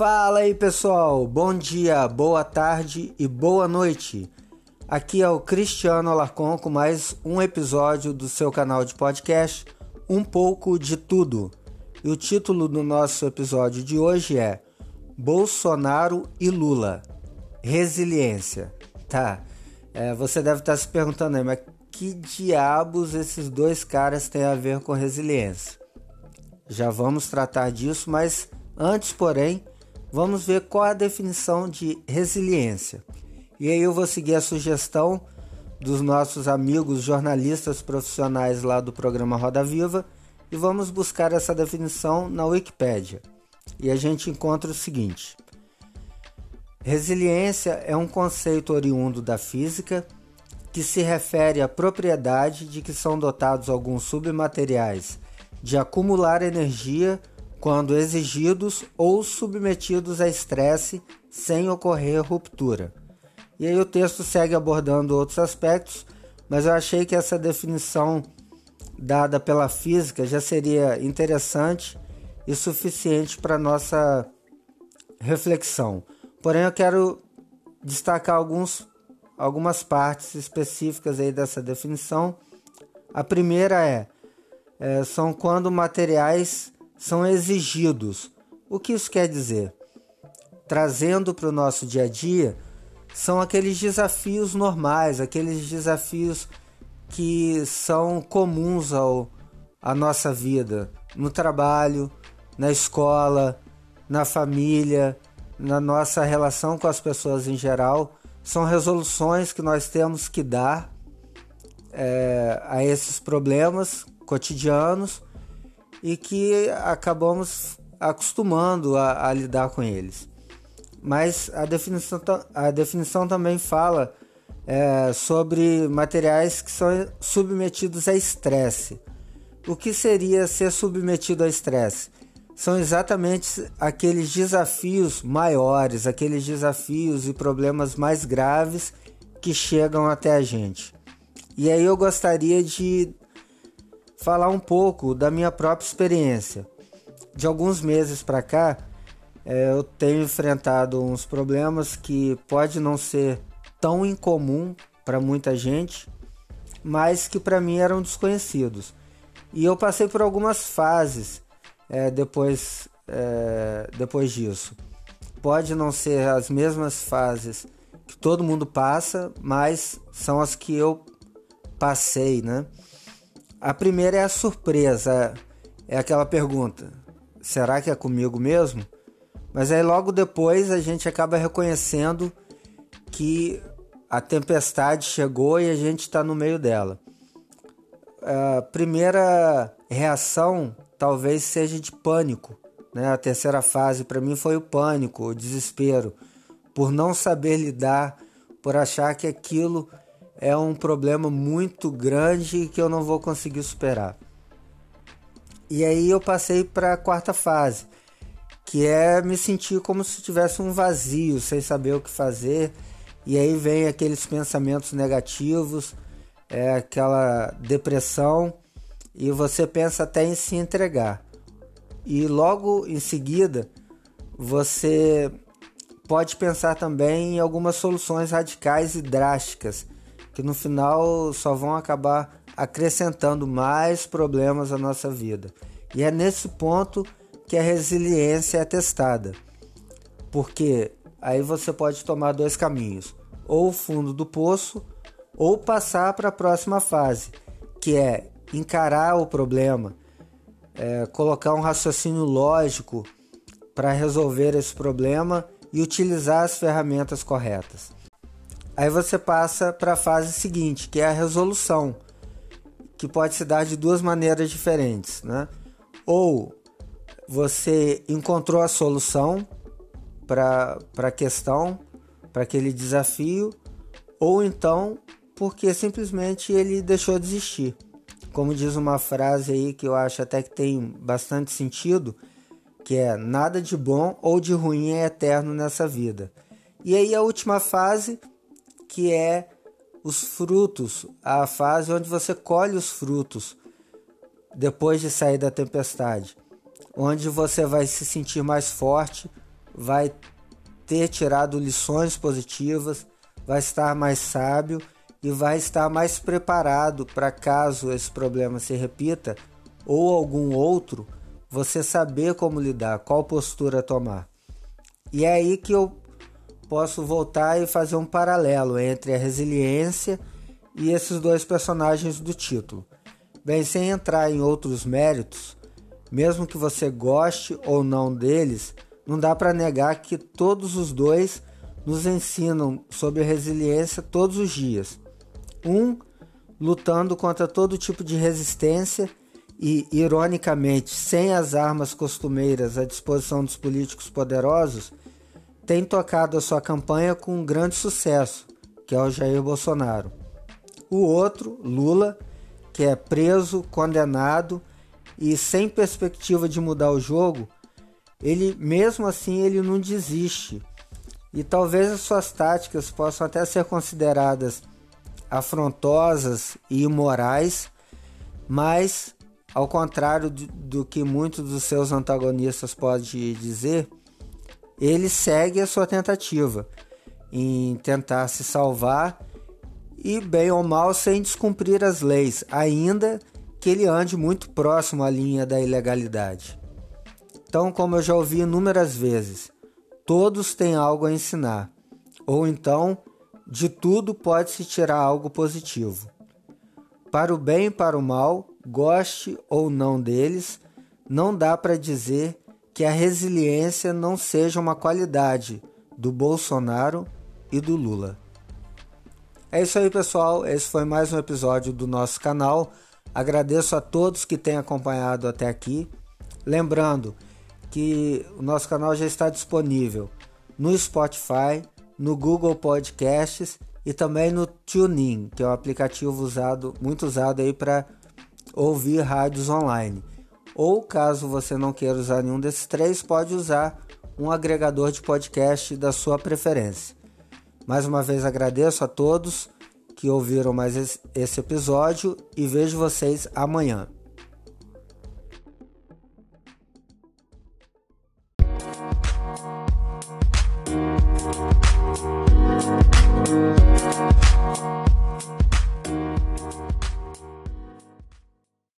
Fala aí pessoal, bom dia, boa tarde e boa noite. Aqui é o Cristiano Alarcon com mais um episódio do seu canal de podcast Um pouco de tudo. E o título do nosso episódio de hoje é Bolsonaro e Lula. Resiliência. Tá. É, você deve estar se perguntando aí, mas que diabos esses dois caras têm a ver com resiliência? Já vamos tratar disso, mas antes, porém, vamos ver qual a definição de resiliência. E aí eu vou seguir a sugestão dos nossos amigos jornalistas profissionais lá do programa Roda Viva e vamos buscar essa definição na Wikipédia. E a gente encontra o seguinte: Resiliência é um conceito oriundo da física que se refere à propriedade de que são dotados alguns submateriais de acumular energia quando exigidos ou submetidos a estresse sem ocorrer ruptura. E aí o texto segue abordando outros aspectos, mas eu achei que essa definição dada pela física já seria interessante e suficiente para nossa reflexão. Porém, eu quero destacar alguns, algumas partes específicas aí dessa definição. A primeira é, é são quando materiais são exigidos. O que isso quer dizer? Trazendo para o nosso dia a dia, são aqueles desafios normais, aqueles desafios que são comuns ao, à nossa vida, no trabalho, na escola, na família, na nossa relação com as pessoas em geral. São resoluções que nós temos que dar é, a esses problemas cotidianos e que acabamos acostumando a, a lidar com eles. Mas a definição, a definição também fala é, sobre materiais que são submetidos a estresse. O que seria ser submetido a estresse? São exatamente aqueles desafios maiores, aqueles desafios e problemas mais graves que chegam até a gente. E aí eu gostaria de falar um pouco da minha própria experiência. De alguns meses para cá, é, eu tenho enfrentado uns problemas que pode não ser tão incomum para muita gente, mas que para mim eram desconhecidos. E eu passei por algumas fases é, depois, é, depois disso. Pode não ser as mesmas fases que todo mundo passa, mas são as que eu passei, né? A primeira é a surpresa, é aquela pergunta: será que é comigo mesmo? Mas aí logo depois a gente acaba reconhecendo que a tempestade chegou e a gente está no meio dela. A primeira reação talvez seja de pânico. Né? A terceira fase para mim foi o pânico, o desespero, por não saber lidar, por achar que aquilo é um problema muito grande que eu não vou conseguir superar. E aí eu passei para a quarta fase, que é me sentir como se tivesse um vazio, sem saber o que fazer. E aí vem aqueles pensamentos negativos, é aquela depressão e você pensa até em se entregar. E logo em seguida, você pode pensar também em algumas soluções radicais e drásticas que no final só vão acabar acrescentando mais problemas à nossa vida. E é nesse ponto que a resiliência é testada. Porque aí você pode tomar dois caminhos: ou o fundo do poço, ou passar para a próxima fase, que é encarar o problema, é, colocar um raciocínio lógico para resolver esse problema e utilizar as ferramentas corretas. Aí você passa para a fase seguinte, que é a resolução, que pode se dar de duas maneiras diferentes, né? Ou você encontrou a solução para a questão, para aquele desafio, ou então porque simplesmente ele deixou de existir. Como diz uma frase aí que eu acho até que tem bastante sentido, que é nada de bom ou de ruim é eterno nessa vida. E aí a última fase que é os frutos, a fase onde você colhe os frutos depois de sair da tempestade, onde você vai se sentir mais forte, vai ter tirado lições positivas, vai estar mais sábio e vai estar mais preparado para caso esse problema se repita ou algum outro, você saber como lidar, qual postura tomar. E é aí que eu posso voltar e fazer um paralelo entre a resiliência e esses dois personagens do título. Bem, sem entrar em outros méritos, mesmo que você goste ou não deles, não dá para negar que todos os dois nos ensinam sobre resiliência todos os dias. Um lutando contra todo tipo de resistência e, ironicamente, sem as armas costumeiras à disposição dos políticos poderosos, tem tocado a sua campanha com um grande sucesso, que é o Jair Bolsonaro. O outro, Lula, que é preso, condenado e sem perspectiva de mudar o jogo, ele mesmo assim ele não desiste. E talvez as suas táticas possam até ser consideradas afrontosas e imorais, mas ao contrário do, do que muitos dos seus antagonistas podem dizer, ele segue a sua tentativa em tentar se salvar e, bem ou mal, sem descumprir as leis, ainda que ele ande muito próximo à linha da ilegalidade. Então, como eu já ouvi inúmeras vezes, todos têm algo a ensinar, ou então de tudo pode-se tirar algo positivo. Para o bem e para o mal, goste ou não deles, não dá para dizer que a resiliência não seja uma qualidade do Bolsonaro e do Lula. É isso aí, pessoal. Esse foi mais um episódio do nosso canal. Agradeço a todos que têm acompanhado até aqui. Lembrando que o nosso canal já está disponível no Spotify, no Google Podcasts e também no TuneIn, que é um aplicativo usado, muito usado aí para ouvir rádios online. Ou caso você não queira usar nenhum desses três, pode usar um agregador de podcast da sua preferência. Mais uma vez agradeço a todos que ouviram mais esse episódio e vejo vocês amanhã.